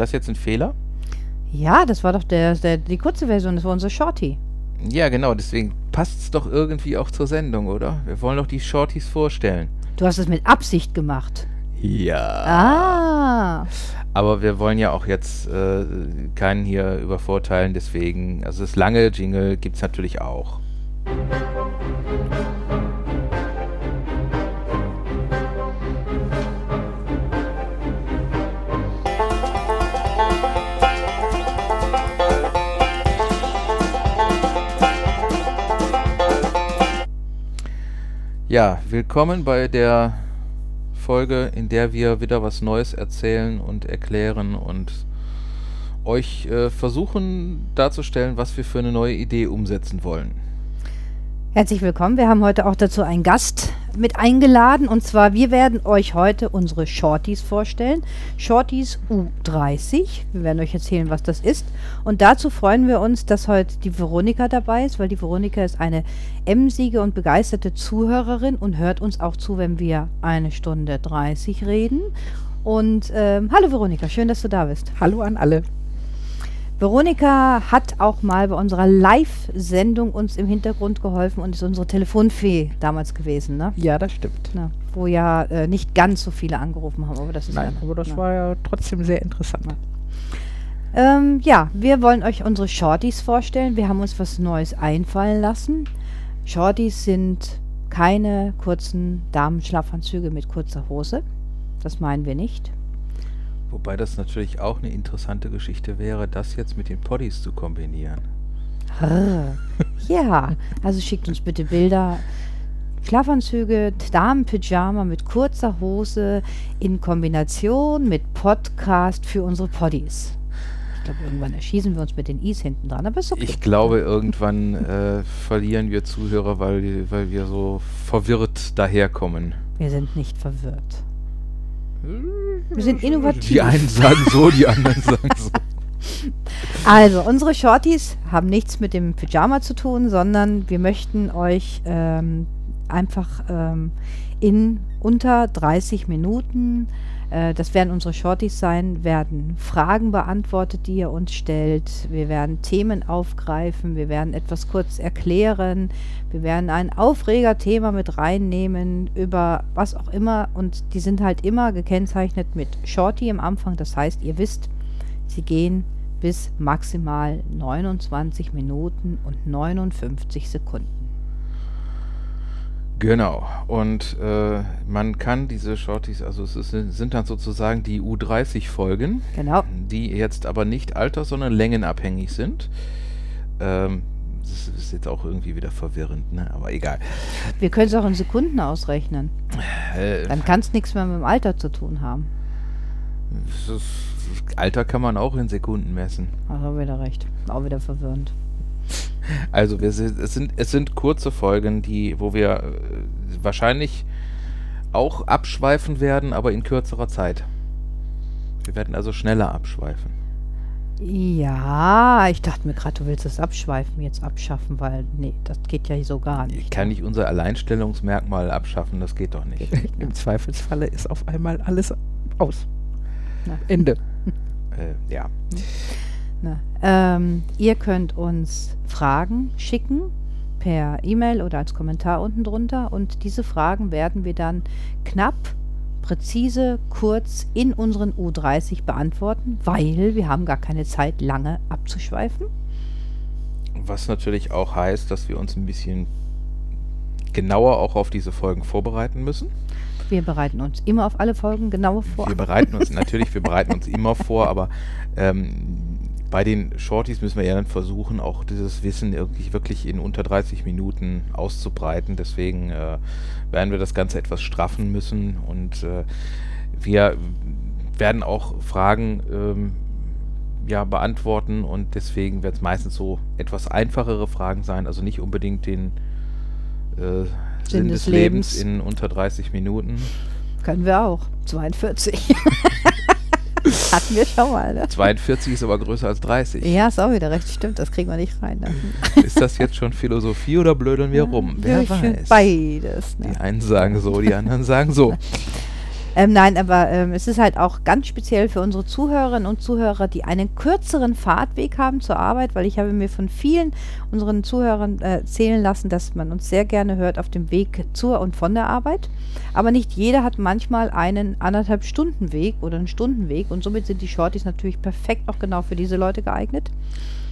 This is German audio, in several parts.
das jetzt ein Fehler? Ja, das war doch der, der, die kurze Version, das war unser Shorty. Ja, genau, deswegen passt es doch irgendwie auch zur Sendung, oder? Wir wollen doch die Shorties vorstellen. Du hast es mit Absicht gemacht. Ja. Ah. Aber wir wollen ja auch jetzt äh, keinen hier übervorteilen, deswegen, also das lange Jingle gibt es natürlich auch. Ja, willkommen bei der Folge, in der wir wieder was Neues erzählen und erklären und euch äh, versuchen darzustellen, was wir für eine neue Idee umsetzen wollen. Herzlich willkommen. Wir haben heute auch dazu einen Gast mit eingeladen. Und zwar, wir werden euch heute unsere Shorties vorstellen. Shorties U30. Wir werden euch erzählen, was das ist. Und dazu freuen wir uns, dass heute die Veronika dabei ist, weil die Veronika ist eine emsige und begeisterte Zuhörerin und hört uns auch zu, wenn wir eine Stunde 30 reden. Und ähm, hallo Veronika, schön, dass du da bist. Hallo an alle. Veronika hat auch mal bei unserer Live-Sendung uns im Hintergrund geholfen und ist unsere Telefonfee damals gewesen, ne? Ja, das stimmt. Na, wo ja äh, nicht ganz so viele angerufen haben, aber das ist Nein, ja, aber das na. war ja trotzdem sehr interessant. Ähm, ja, wir wollen euch unsere Shorties vorstellen. Wir haben uns was Neues einfallen lassen. Shorties sind keine kurzen Damenschlafanzüge mit kurzer Hose. Das meinen wir nicht. Wobei das natürlich auch eine interessante Geschichte wäre, das jetzt mit den Poddies zu kombinieren. Ja, also schickt uns bitte Bilder. Schlafanzüge, Damenpyjama mit kurzer Hose in Kombination mit Podcast für unsere Poddies. Ich glaube, irgendwann erschießen wir uns mit den Is hinten dran, aber ist okay. Ich glaube, irgendwann äh, verlieren wir Zuhörer, weil, weil wir so verwirrt daherkommen. Wir sind nicht verwirrt. Wir sind innovativ. Die einen sagen so, die anderen sagen so. Also, unsere Shorties haben nichts mit dem Pyjama zu tun, sondern wir möchten euch ähm, einfach ähm, in unter 30 Minuten, das werden unsere Shorties sein, werden Fragen beantwortet, die ihr uns stellt. Wir werden Themen aufgreifen, wir werden etwas kurz erklären, wir werden ein Aufregerthema mit reinnehmen über was auch immer und die sind halt immer gekennzeichnet mit Shorty im Anfang. Das heißt, ihr wisst, Sie gehen bis maximal 29 Minuten und 59 Sekunden. Genau. Und äh, man kann diese Shorties, also es ist, sind dann sozusagen die U30-Folgen, Genau. die jetzt aber nicht alter, sondern längenabhängig sind. Ähm, das ist jetzt auch irgendwie wieder verwirrend, ne? aber egal. Wir können es auch in Sekunden ausrechnen. Äh, Dann kann es nichts mehr mit dem Alter zu tun haben. ist, Alter kann man auch in Sekunden messen. Also wieder recht. Auch wieder verwirrend. Also wir sind, es, sind, es sind kurze Folgen, die, wo wir äh, wahrscheinlich auch abschweifen werden, aber in kürzerer Zeit. Wir werden also schneller abschweifen. Ja, ich dachte mir gerade, du willst das Abschweifen jetzt abschaffen, weil nee, das geht ja so gar Ich nicht. kann nicht unser Alleinstellungsmerkmal abschaffen, das geht doch nicht. Im Zweifelsfalle ist auf einmal alles aus. Na. Ende. Äh, ja. Ne. Ähm, ihr könnt uns Fragen schicken per E-Mail oder als Kommentar unten drunter und diese Fragen werden wir dann knapp, präzise, kurz in unseren U30 beantworten, weil wir haben gar keine Zeit, lange abzuschweifen. Was natürlich auch heißt, dass wir uns ein bisschen genauer auch auf diese Folgen vorbereiten müssen. Wir bereiten uns immer auf alle Folgen genauer vor. Wir bereiten uns natürlich, wir bereiten uns immer vor, aber ähm, bei den Shorties müssen wir ja dann versuchen, auch dieses Wissen irgendwie wirklich in unter 30 Minuten auszubreiten. Deswegen äh, werden wir das Ganze etwas straffen müssen und äh, wir werden auch Fragen ähm, ja, beantworten und deswegen wird es meistens so etwas einfachere Fragen sein, also nicht unbedingt den äh, Sinn des Lebens in unter 30 Minuten. Können wir auch. 42. Hatten wir schon mal, ne? 42 ist aber größer als 30. Ja, ist auch wieder recht. Stimmt, das kriegen wir nicht rein. Ne? Ist das jetzt schon Philosophie oder blödeln wir rum? Wer ich find weiß. Beides. Die Ne? einen sagen so, die anderen sagen so. Ähm, nein, aber ähm, es ist halt auch ganz speziell für unsere Zuhörerinnen und Zuhörer, die einen kürzeren Fahrtweg haben zur Arbeit, weil ich habe mir von vielen unseren Zuhörern äh, erzählen lassen, dass man uns sehr gerne hört auf dem Weg zur und von der Arbeit. Aber nicht jeder hat manchmal einen anderthalb Stunden Weg oder einen Stundenweg und somit sind die Shorties natürlich perfekt auch genau für diese Leute geeignet.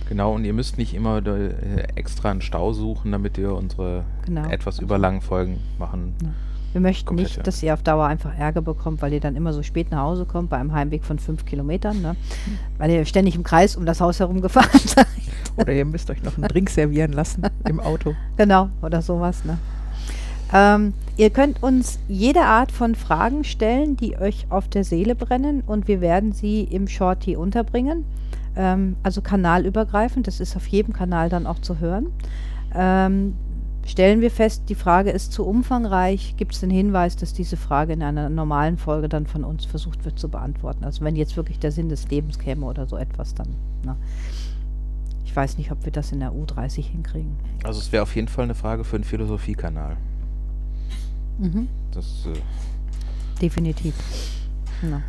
Genau, und ihr müsst nicht immer äh, extra einen Stau suchen, damit ihr unsere Genau. etwas überlangen Folgen machen. Ja. Wir möchten Komplett, nicht, dass ihr auf Dauer einfach Ärger bekommt, weil ihr dann immer so spät nach Hause kommt bei einem Heimweg von fünf Kilometern, ne? weil ihr ständig im Kreis um das Haus herum gefahren seid. Oder ihr müsst euch noch einen Drink servieren lassen im Auto. Genau, oder sowas. Ne? Ähm, ihr könnt uns jede Art von Fragen stellen, die euch auf der Seele brennen und wir werden sie im Shorty unterbringen. Ähm, also kanalübergreifend, das ist auf jedem Kanal dann auch zu hören. Ähm, stellen wir fest, die Frage ist zu umfangreich, gibt es den Hinweis, dass diese Frage in einer normalen Folge dann von uns versucht wird zu beantworten. Also wenn jetzt wirklich der Sinn des Lebens käme oder so etwas, dann. Na. Ich weiß nicht, ob wir das in der U30 hinkriegen. Also es wäre auf jeden Fall eine Frage für einen Philosophiekanal. Mhm. Das, äh, Definitiv. Ja.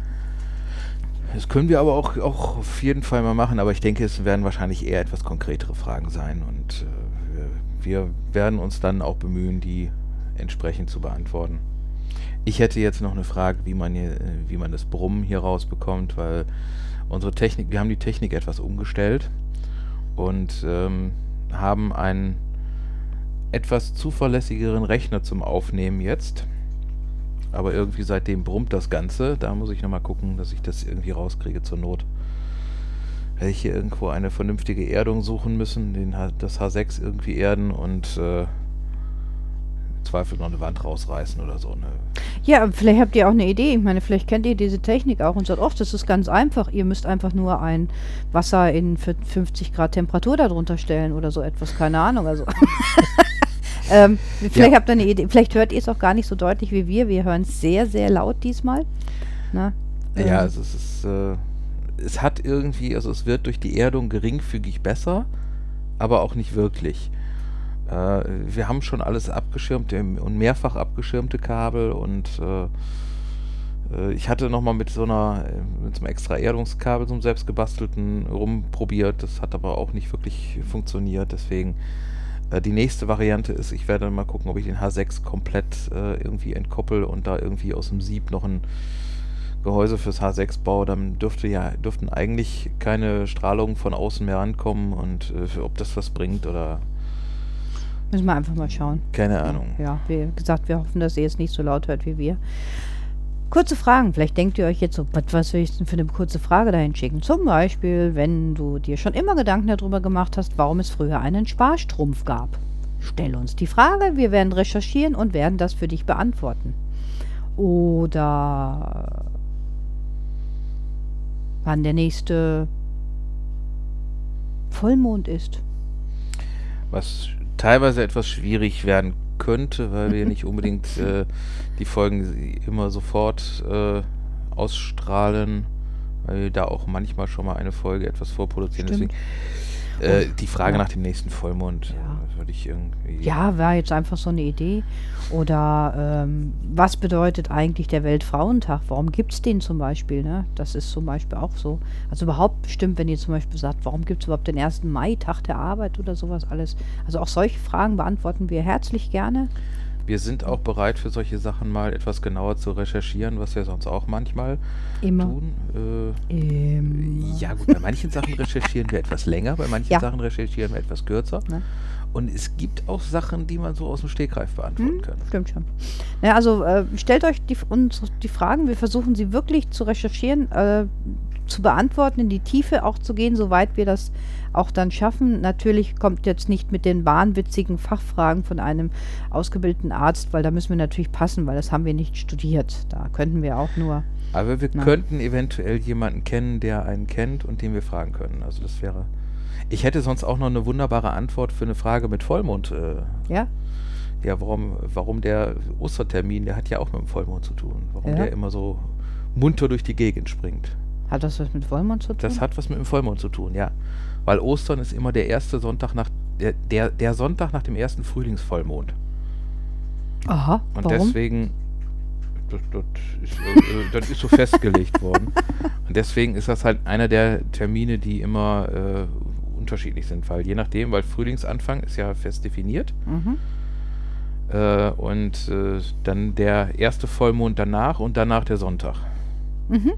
Das können wir aber auch, auch auf jeden Fall mal machen, aber ich denke, es werden wahrscheinlich eher etwas konkretere Fragen sein und äh, wir, werden uns dann auch bemühen, die entsprechend zu beantworten. Ich hätte jetzt noch eine Frage, wie man, hier, äh, wie man das Brummen hier rausbekommt, weil unsere Technik, wir haben die Technik etwas umgestellt und ähm, haben einen etwas zuverlässigeren Rechner zum Aufnehmen jetzt. Aber irgendwie seitdem brummt das Ganze. Da muss ich nochmal gucken, dass ich das irgendwie rauskriege zur Not. Hätte ich hier irgendwo eine vernünftige Erdung suchen müssen, den, das H6 irgendwie erden und äh, im Zweifel noch eine Wand rausreißen oder so. Ne? ja, vielleicht habt ihr auch eine Idee. Ich meine, vielleicht kennt ihr diese Technik auch und sagt, oft, das ist ganz einfach. Ihr müsst einfach nur ein Wasser in für 50 Grad Temperatur darunter stellen oder so etwas. Keine Ahnung. Also. ähm, vielleicht Ja. habt ihr eine Idee. Vielleicht hört ihr es auch gar nicht so deutlich wie wir. Wir hören es sehr, sehr laut diesmal. Na, Ja, ähm, also es ist, äh, es hat irgendwie, also es wird durch die Erdung geringfügig besser, aber auch nicht wirklich. Äh, wir haben schon alles abgeschirmt ähm, und mehrfach abgeschirmte Kabel und äh, äh, ich hatte nochmal mit so einer, äh, mit so einem extra Erdungskabel, so einem selbstgebastelten rumprobiert. Das hat aber auch nicht wirklich funktioniert. Deswegen die nächste Variante ist, ich werde mal gucken, ob ich den H6 komplett äh, irgendwie entkoppel und da irgendwie aus dem Sieb noch ein Gehäuse fürs H6 baue, dann dürfte ja, dürften eigentlich keine Strahlungen von außen mehr rankommen und äh, ob das was bringt oder müssen wir einfach mal schauen. keine Ahnung. Ja, wie gesagt, wir hoffen, dass ihr es nicht so laut hört wie wir. Kurze Fragen. Vielleicht denkt ihr euch jetzt so, was, soll ich denn für eine kurze Frage dahin schicken? Zum Beispiel, wenn du dir schon immer Gedanken darüber gemacht hast, warum es früher einen Sparstrumpf gab. Stell uns die Frage, wir werden recherchieren und werden das für dich beantworten. Oder wann der nächste Vollmond ist. Was teilweise etwas schwierig werden könnte, weil wir nicht unbedingt äh, die Folgen immer sofort äh, ausstrahlen, weil wir da auch manchmal schon mal eine Folge etwas vorproduzieren. Stimmt. Deswegen äh, die Frage ja. nach dem nächsten Vollmond Ja. äh, würde ich irgendwie. Ja, war jetzt einfach so eine Idee. Oder ähm, was bedeutet eigentlich der Weltfrauentag? Warum gibt es den zum Beispiel? Ne? Das ist zum Beispiel auch so. Also überhaupt bestimmt, wenn ihr zum Beispiel sagt, warum gibt es überhaupt den 1. Mai, Tag der Arbeit oder sowas alles. Also auch solche Fragen beantworten wir herzlich gerne. Wir sind auch bereit für solche Sachen mal etwas genauer zu recherchieren, was wir sonst auch manchmal Immer. tun. Äh, Immer. Ja, gut, bei manchen Sachen recherchieren wir etwas länger, bei manchen Ja. Sachen recherchieren wir etwas kürzer. Ne? Und es gibt auch Sachen, die man so aus dem Stegreif beantworten Hm, kann. stimmt schon. Ja, also äh, stellt euch die, uns die Fragen, wir versuchen sie wirklich zu recherchieren, äh, zu beantworten, in die Tiefe auch zu gehen, soweit wir das auch dann schaffen. Natürlich kommt jetzt nicht mit den wahnwitzigen Fachfragen von einem ausgebildeten Arzt, weil da müssen wir natürlich passen, weil das haben wir nicht studiert. Da könnten wir auch nur. Aber wir Na. könnten eventuell jemanden kennen, der einen kennt und den wir fragen können. Also das wäre. Ich hätte sonst auch noch eine wunderbare Antwort für eine Frage mit Vollmond. Äh, Ja? ja, warum, warum der Ostertermin, der hat ja auch mit dem Vollmond zu tun. Warum Ja. der immer so munter durch die Gegend springt. Hat das was mit Vollmond zu tun? Das hat was mit dem Vollmond zu tun, ja. Weil Ostern ist immer der erste Sonntag nach der, der, der Sonntag nach dem ersten Frühlingsvollmond. Aha, Und warum? deswegen das, das, ist, äh, das ist so festgelegt worden. Und deswegen ist das halt einer der Termine, die immer äh, unterschiedlich sind, weil je nachdem, weil Frühlingsanfang ist ja fest definiert. Mhm. Äh, und äh, dann der erste Vollmond danach und danach der Sonntag. Mhm.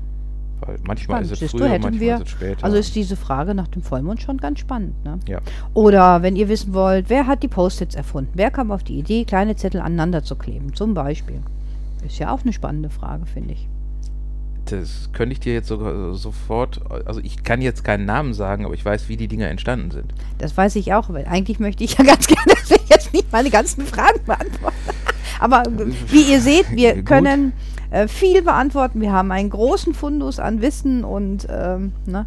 Weil manchmal Spannend. ist es du, früher, hätten manchmal wir- ist es später. Also ist diese Frage nach dem Vollmond schon ganz spannend. Ne? ja. Oder wenn ihr wissen wollt, wer hat die Post-its erfunden? Wer kam auf die Idee, kleine Zettel aneinander zu kleben? Zum Beispiel. Ist ja auch eine spannende Frage, finde ich. Das könnte ich dir jetzt sogar äh, sofort, also ich kann jetzt keinen Namen sagen, aber ich weiß, wie die Dinger entstanden sind. Das weiß ich auch, weil eigentlich möchte ich ja ganz gerne, dass wir jetzt nicht meine ganzen Fragen beantworten. Aber äh, wie ihr seht, wir Gut. können äh, viel beantworten. Wir haben einen großen Fundus an Wissen und ähm, ne?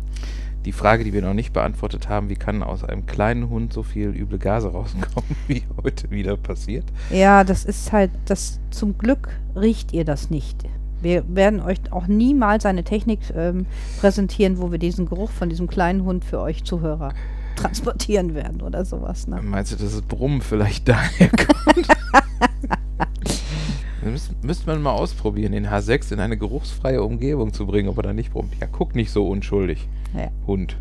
Die Frage, die wir noch nicht beantwortet haben, wie kann aus einem kleinen Hund so viel üble Gase rauskommen, wie heute wieder passiert? ja, das ist halt, das zum Glück riecht ihr das nicht. Wir werden euch auch niemals eine Technik ähm, präsentieren, wo wir diesen Geruch von diesem kleinen Hund für euch Zuhörer transportieren werden oder sowas. Ne? Meinst du, dass das Brummen vielleicht daher kommt? Das müsste, müsste man mal ausprobieren, den H6 in eine geruchsfreie Umgebung zu bringen, ob er da nicht brummt. Ja, guck nicht so unschuldig, Ja. Hund.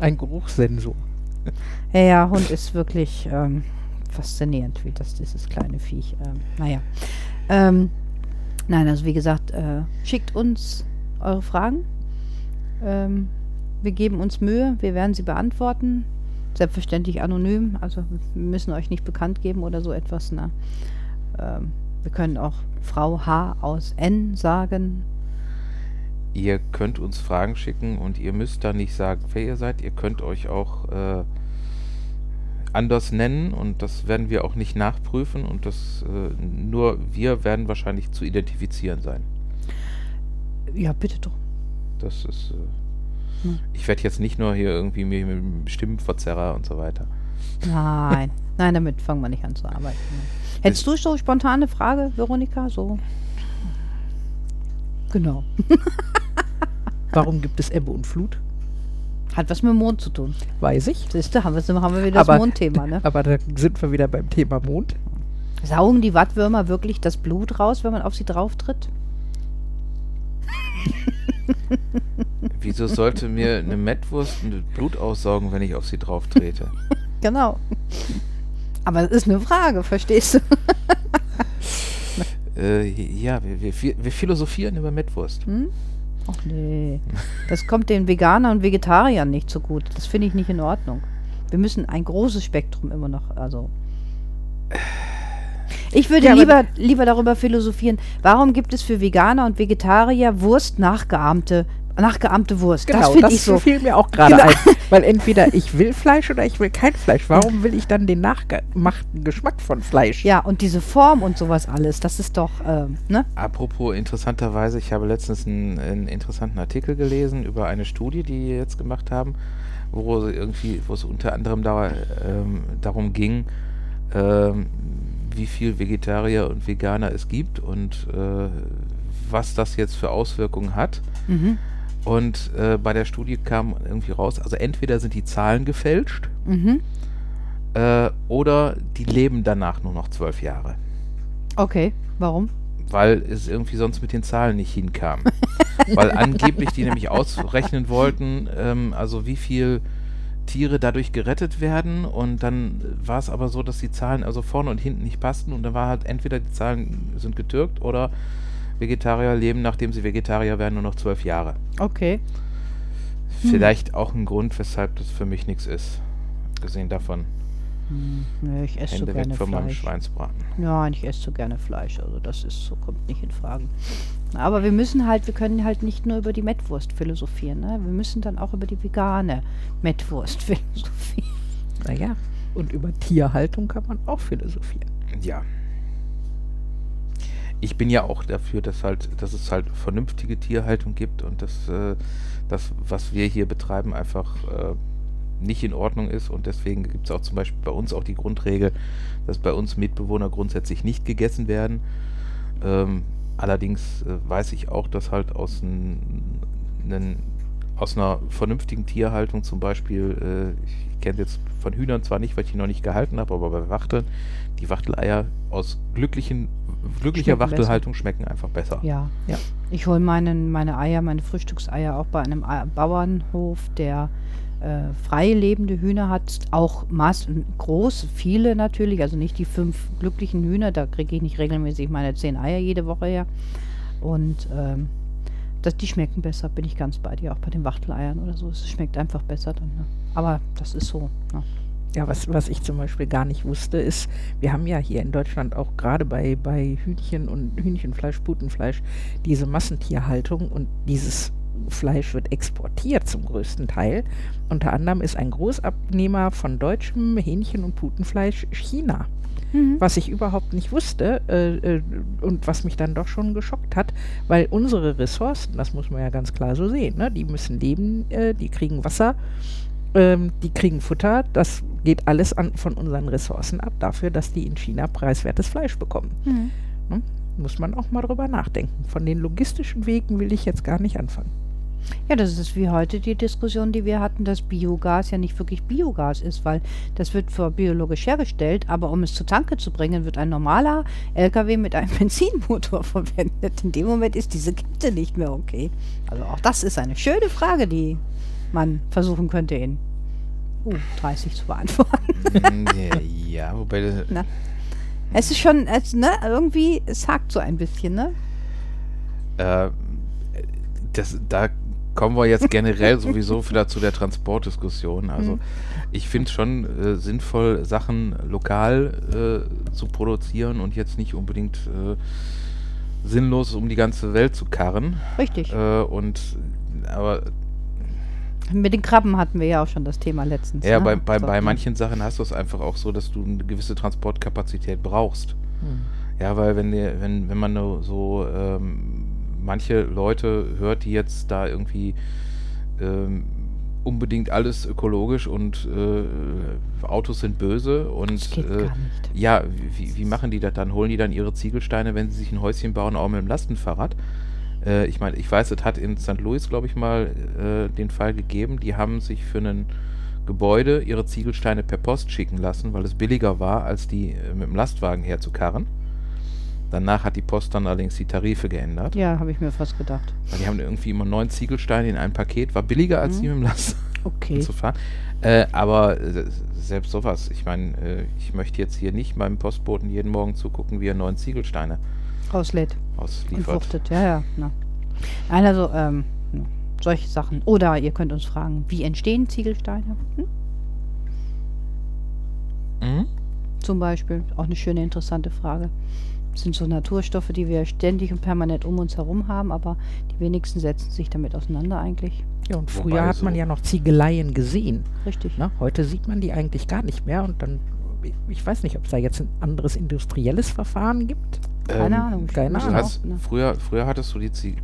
Ein Geruchssensor. Ja, ja, Hund ist wirklich ähm, faszinierend, wie das dieses kleine Viech. Ähm, naja. Ähm, nein, also wie gesagt, äh, schickt uns eure Fragen. Ähm, wir geben uns Mühe, wir werden sie beantworten. Selbstverständlich anonym, also wir müssen euch nicht bekannt geben oder so etwas. Ne? Ähm, wir können auch Frau H aus N sagen. Ihr könnt uns Fragen schicken und ihr müsst da nicht sagen, wer ihr seid. Ihr könnt euch auch äh, anders nennen und das werden wir auch nicht nachprüfen und das äh, nur wir werden wahrscheinlich zu identifizieren sein. Ja, bitte doch. Das ist. Äh, Hm. Ich werde jetzt nicht nur hier irgendwie mit Stimmenverzerrer und so weiter. Nein, nein, damit fangen wir nicht an zu arbeiten. Hättest du so spontane Frage, Veronika? So. Genau. Warum gibt es Ebbe und Flut? Hat was mit dem Mond zu tun. Weiß ich. Siehst du, haben wir, haben wir wieder Aber- das Mondthema, ne? Aber da sind wir wieder beim Thema Mond. Saugen die Wattwürmer wirklich das Blut raus, wenn man auf sie drauf tritt? Wieso sollte mir eine Mettwurst ein Blut aussaugen, wenn ich auf sie drauf trete? Genau. Aber das ist eine Frage, verstehst du? äh, ja, wir, wir, wir philosophieren über Mettwurst. Hm? Ach nee. Das kommt den Veganern und Vegetariern nicht so gut. Das finde ich nicht in Ordnung. Wir müssen ein großes Spektrum immer noch, also. Ich würde Ja, lieber, lieber darüber philosophieren, warum gibt es für Veganer und Vegetarier Wurst nachgeahmte, nachgeahmte Wurst? das Genau, finde das, ich so. fiel mir auch gerade Genau. ein. Weil entweder ich will Fleisch oder ich will kein Fleisch. Warum will ich dann den nachgemachten Geschmack von Fleisch? Ja, und diese Form und sowas alles, das ist doch, ähm, ne? Apropos interessanterweise, ich habe letztens einen, einen interessanten Artikel gelesen über eine Studie, die die jetzt gemacht haben, wo sie irgendwie, wo es unter anderem da, ähm, darum ging, ähm, wie viel Vegetarier und Veganer es gibt und äh, was das jetzt für Auswirkungen hat. Mhm. Und äh, bei der Studie kam irgendwie raus, also entweder sind die Zahlen gefälscht Mhm. äh, oder die leben danach nur noch zwölf Jahre. Okay, warum? weil es irgendwie sonst mit den Zahlen nicht hinkam. weil angeblich die nämlich ausrechnen wollten, ähm, also wie viel Tiere dadurch gerettet werden und dann war es aber so, dass die Zahlen also vorne und hinten nicht passten und dann war halt entweder die Zahlen sind getürkt oder Vegetarier leben, nachdem sie Vegetarier werden, nur noch zwölf Jahre. Okay. Vielleicht auch ein Grund, weshalb das für mich nichts ist. Gesehen davon, Hm, nö, ich esse so Hände weg gerne von meinem Fleisch. Schweinsbraten. Ja, ich esse so gerne Fleisch, also das ist so, kommt nicht in Frage. Aber wir müssen halt, wir können halt nicht nur über die Mettwurst philosophieren, ne? Wir müssen dann auch über die vegane Mettwurst philosophieren. Naja, und über Tierhaltung kann man auch philosophieren. Ja. Ich bin ja auch dafür, dass halt, dass es halt vernünftige Tierhaltung gibt und dass äh, das, was wir hier betreiben, einfach äh, nicht in Ordnung ist und deswegen gibt es auch zum Beispiel bei uns auch die Grundregel, dass bei uns Mitbewohner grundsätzlich nicht gegessen werden. Ähm, allerdings äh, weiß ich auch, dass halt aus, nen- aus einer vernünftigen Tierhaltung zum Beispiel, äh, ich kenne jetzt von Hühnern zwar nicht, weil ich die noch nicht gehalten habe, aber bei Wachteln, die Wachteleier aus glücklichen, glücklicher Schmecken Wachtelhaltung schmecken einfach besser. Ja, ja. Ich hole meinen, meine Eier, meine Frühstückseier auch bei einem Ei- Bauernhof, der äh, frei lebende Hühner hat. Auch maß groß, viele natürlich, also nicht die fünf glücklichen Hühner, da kriege ich nicht regelmäßig meine zehn Eier jede Woche her. Und ähm, das, die schmecken besser, bin ich ganz bei dir, auch bei den Wachteleiern oder so. Es schmeckt einfach besser dann. Ne? Aber das ist so. Ne? Ja, was, was ich zum Beispiel gar nicht wusste, ist, wir haben ja hier in Deutschland auch gerade bei, bei Hühnchen und Hühnchenfleisch, Putenfleisch diese Massentierhaltung und dieses Fleisch wird exportiert zum größten Teil. Unter anderem ist ein Großabnehmer von deutschem Hähnchen- und Putenfleisch China. Was ich überhaupt nicht wusste äh, äh, und was mich dann doch schon geschockt hat, weil unsere Ressourcen, das muss man ja ganz klar so sehen, ne, die müssen leben, äh, die kriegen Wasser, ähm, die kriegen Futter, das geht alles an, von unseren Ressourcen ab, dafür, dass die in China preiswertes Fleisch bekommen. Ne? Muss man auch mal drüber nachdenken. Von den logistischen Wegen will ich jetzt gar nicht anfangen. Ja, das ist wie heute die Diskussion, die wir hatten, dass Biogas ja nicht wirklich Biogas ist, weil das wird für biologisch hergestellt, aber um es zur Tanke zu bringen, wird ein normaler LKW mit einem Benzinmotor verwendet. In dem Moment ist diese Kette nicht mehr okay. Also auch das ist eine schöne Frage, die man versuchen könnte in U30 zu beantworten. Ja, wobei das, Na, es ist schon, es, ne, irgendwie, es hakt so ein bisschen, ne? äh, das, da kommen wir jetzt generell sowieso wieder zu der Transportdiskussion. Also Mhm. ich finde es schon äh, sinnvoll, Sachen lokal äh, zu produzieren und jetzt nicht unbedingt äh, sinnlos um die ganze Welt zu karren. Richtig. Äh, und aber Mit den Krabben hatten wir ja auch schon das Thema letztens. ja, ne? bei, bei, So, bei manchen Sachen hast du es einfach auch so, dass du eine gewisse Transportkapazität brauchst. Ja, weil wenn, wenn, wenn man nur so ähm, manche Leute hört, die jetzt da irgendwie ähm, unbedingt alles ökologisch und äh, Autos sind böse und äh, ja, wie, wie machen die das dann? Holen die dann ihre Ziegelsteine, wenn sie sich ein Häuschen bauen, auch mit dem Lastenfahrrad? Äh, ich meine, ich weiß, es hat in St. Louis, glaube ich, mal äh, den Fall gegeben, die haben sich für ein Gebäude ihre Ziegelsteine per Post schicken lassen, weil es billiger war, als die äh, mit dem Lastwagen herzukarren. Danach hat die Post dann allerdings die Tarife geändert. Ja, habe ich mir fast gedacht. Weil die haben irgendwie immer neun Ziegelsteine in ein Paket, war billiger als die mit dem Lastwagen Okay. zu fahren. Äh, aber äh, selbst sowas, ich meine, äh, ich möchte jetzt hier nicht meinem Postboten jeden Morgen zugucken, wie er neun Ziegelsteine Auslädt und ausliefert. wuchtet. Ja, ja. Na. Nein, also, ähm, solche Sachen. Oder ihr könnt uns fragen, wie entstehen Ziegelsteine? Hm? Mhm. Zum Beispiel. Auch eine schöne, interessante Frage. Das sind so Naturstoffe, die wir ständig und permanent um uns herum haben, aber die wenigsten setzen sich damit auseinander eigentlich. Ja, und Wobei früher hat man so- ja noch Ziegeleien gesehen. Richtig. Ne? Heute sieht man die eigentlich gar nicht mehr und dann, ich- weiß nicht, ob es da jetzt ein anderes industrielles Verfahren gibt. Keine Ahnung. keine Ahnung. ne? früher, früher hattest du die Ziegel.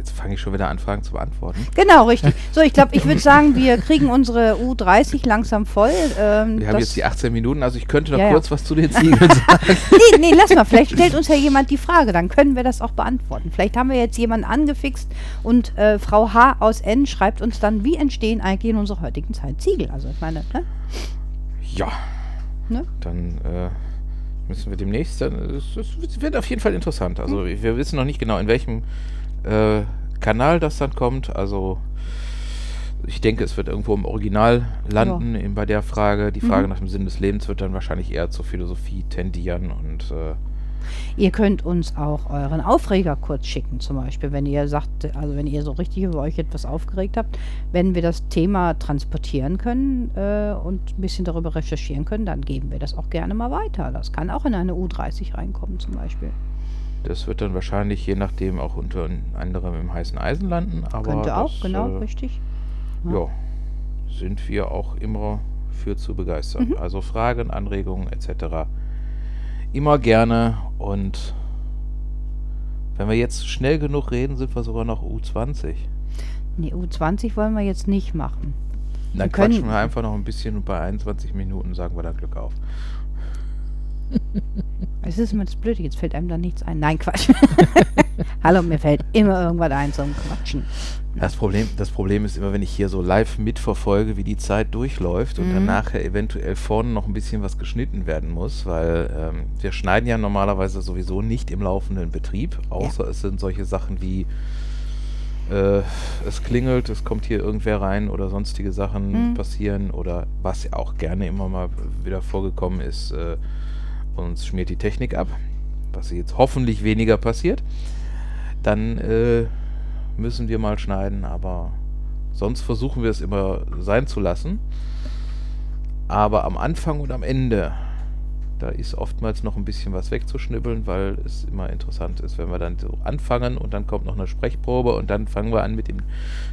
Jetzt fange ich schon wieder an, Fragen zu beantworten. Genau, richtig. So, ich glaube, ich würde sagen, wir kriegen unsere U30 langsam voll. Ähm, Wir haben jetzt die 18 Minuten, also ich könnte noch Ja, ja. kurz was zu den Ziegeln sagen. nee, nee, lass mal. Vielleicht stellt uns ja jemand die Frage, dann können wir das auch beantworten. Vielleicht haben wir jetzt jemanden angefixt und äh, Frau H aus N schreibt uns dann, wie entstehen eigentlich in unserer heutigen Zeit Ziegel? Also ich meine, ne? Ja. Ne? Dann äh, müssen wir demnächst. dann- Es, es wird auf jeden Fall interessant. Also Hm. wir wissen noch nicht genau, in welchem äh, Kanal das dann kommt. Also ich denke, es wird irgendwo im Original landen in, bei der Frage. Die Frage Mhm. nach dem Sinn des Lebens wird dann wahrscheinlich eher zur Philosophie tendieren und äh, Ihr könnt uns auch euren Aufreger kurz schicken, zum Beispiel, wenn ihr sagt, also wenn ihr so richtig über euch etwas aufgeregt habt, wenn wir das Thema transportieren können äh, und ein bisschen darüber recherchieren können, dann geben wir das auch gerne mal weiter. Das kann auch in eine U30 reinkommen, zum Beispiel. Das wird dann wahrscheinlich je nachdem auch unter anderem im heißen Eisen landen. Aber Könnte auch, das, genau, äh, richtig. Ja. Ja, sind wir auch immer für zu begeistern. Mhm. Also Fragen, Anregungen etc. Immer gerne und wenn wir jetzt schnell genug reden, sind wir sogar noch U20. Nee, U20 wollen wir jetzt nicht machen. Dann Wir quatschen wir einfach noch ein bisschen und bei 21 Minuten sagen wir dann Glück auf. Es ist immer das Blöde, jetzt fällt einem da nichts ein. Nein, Quatsch. Hallo, mir fällt immer irgendwas ein zum Quatschen. Das Problem, das Problem ist immer, wenn ich hier so live mitverfolge, wie die Zeit durchläuft und Mhm. dann nachher eventuell vorne noch ein bisschen was geschnitten werden muss, weil ähm, wir schneiden ja normalerweise sowieso nicht im laufenden Betrieb, außer es sind solche Sachen wie äh, es klingelt, es kommt hier irgendwer rein oder sonstige Sachen Mhm. passieren oder was ja auch gerne immer mal wieder vorgekommen ist, äh, uns schmiert die Technik ab, was jetzt hoffentlich weniger passiert. Dann äh, müssen wir mal schneiden, aber sonst versuchen wir es immer sein zu lassen. Aber am Anfang und am Ende, da ist oftmals noch ein bisschen was wegzuschnibbeln, weil es immer interessant ist, wenn wir dann so anfangen und dann kommt noch eine Sprechprobe und dann fangen wir an mit dem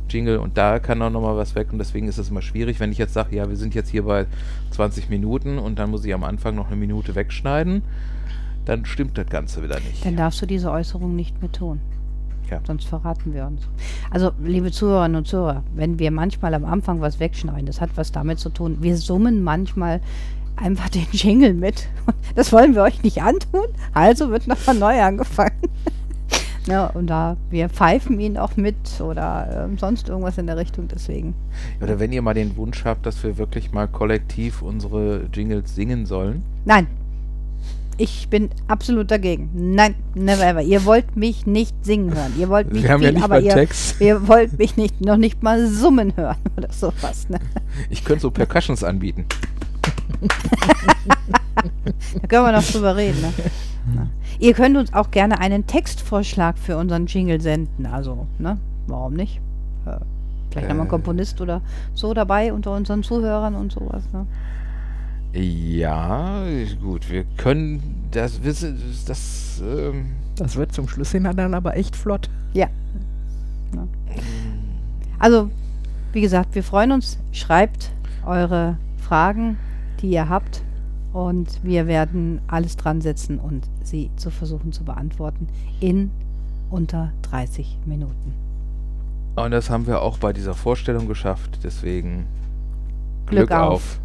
Jingle und da kann auch noch mal was weg und deswegen ist es immer schwierig, wenn ich jetzt sage, ja, wir sind jetzt hier bei 20 Minuten und dann muss ich am Anfang noch eine Minute wegschneiden, dann stimmt das Ganze wieder nicht. Dann darfst du diese Äußerung nicht mehr tun. Ja. Sonst verraten wir uns. Also, liebe Zuhörerinnen und Zuhörer, wenn wir manchmal am Anfang was wegschneiden, das hat was damit zu tun. Wir summen manchmal einfach den Jingle mit. Das wollen wir euch nicht antun. Also wird nochmal neu angefangen. ja, und da wir pfeifen ihn auch mit oder ähm, sonst irgendwas in der Richtung. Deswegen. Oder wenn ihr mal den Wunsch habt, dass wir wirklich mal kollektiv unsere Jingles singen sollen. Nein. Ich bin absolut dagegen. Nein, never ever. Ihr wollt mich nicht singen hören. Ihr wollt mich Wir haben ja viel, nicht aber mal ihr, Text. ihr wollt mich nicht noch nicht mal summen hören oder sowas. Ne? Ich könnte so Percussions anbieten. Da können wir noch drüber reden. Ne? Na. Ihr könnt uns auch gerne einen Textvorschlag für unseren Jingle senden. Also, ne? Warum nicht? Äh, vielleicht haben wir einen Äh. Komponist oder so dabei unter unseren Zuhörern und sowas. Ne? Ja, gut, wir können das wissen, das, ähm, Das wird zum Schluss hin dann aber echt flott. Ja. Ne? Also, wie gesagt, wir freuen uns. Schreibt eure Fragen, die ihr habt. Und wir werden alles dran setzen und sie zu versuchen zu beantworten in unter 30 Minuten. und das haben wir auch bei dieser Vorstellung geschafft, deswegen Glück auf.